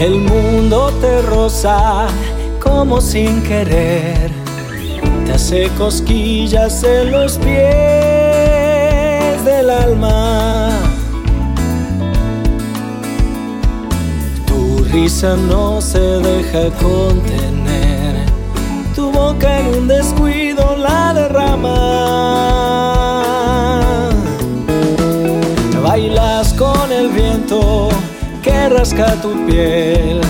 El mundo te roza como sin querer, te hace cosquillas en los pies del alma. Tu risa no se deja contener, tu boca en un descuido rasca tu piel,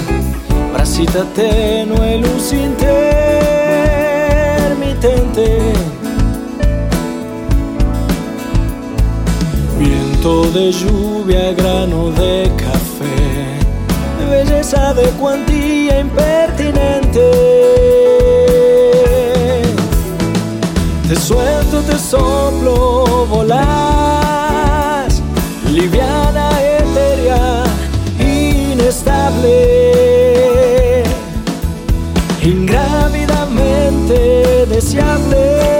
bracita tenue, luz intermitente. Viento de lluvia, grano de café, belleza de cuantía impertinente. Te suelto, te soplo, volas, ingrávidamente deseable.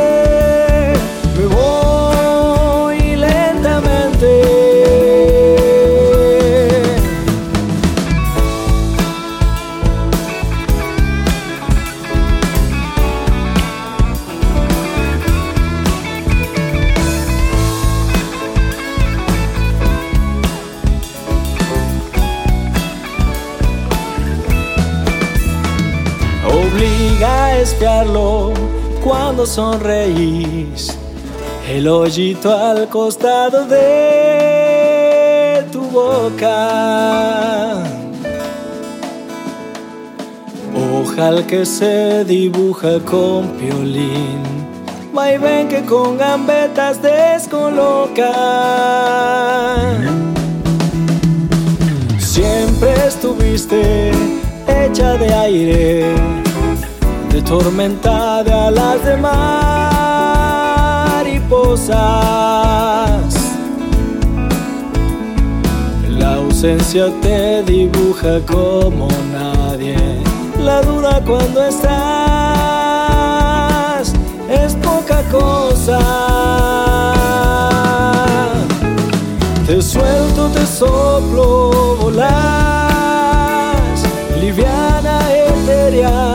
A espiarlo cuando sonreís. El hoyito al costado de tu boca. Ojal que se dibuja con piolín. Ven que con gambetas descoloca. Siempre estuviste hecha de aire, de tormenta de alas de mariposas. La ausencia te dibuja como nadie. La duda cuando estás es poca cosa. Te suelto, te soplo, volar liviana, etérea.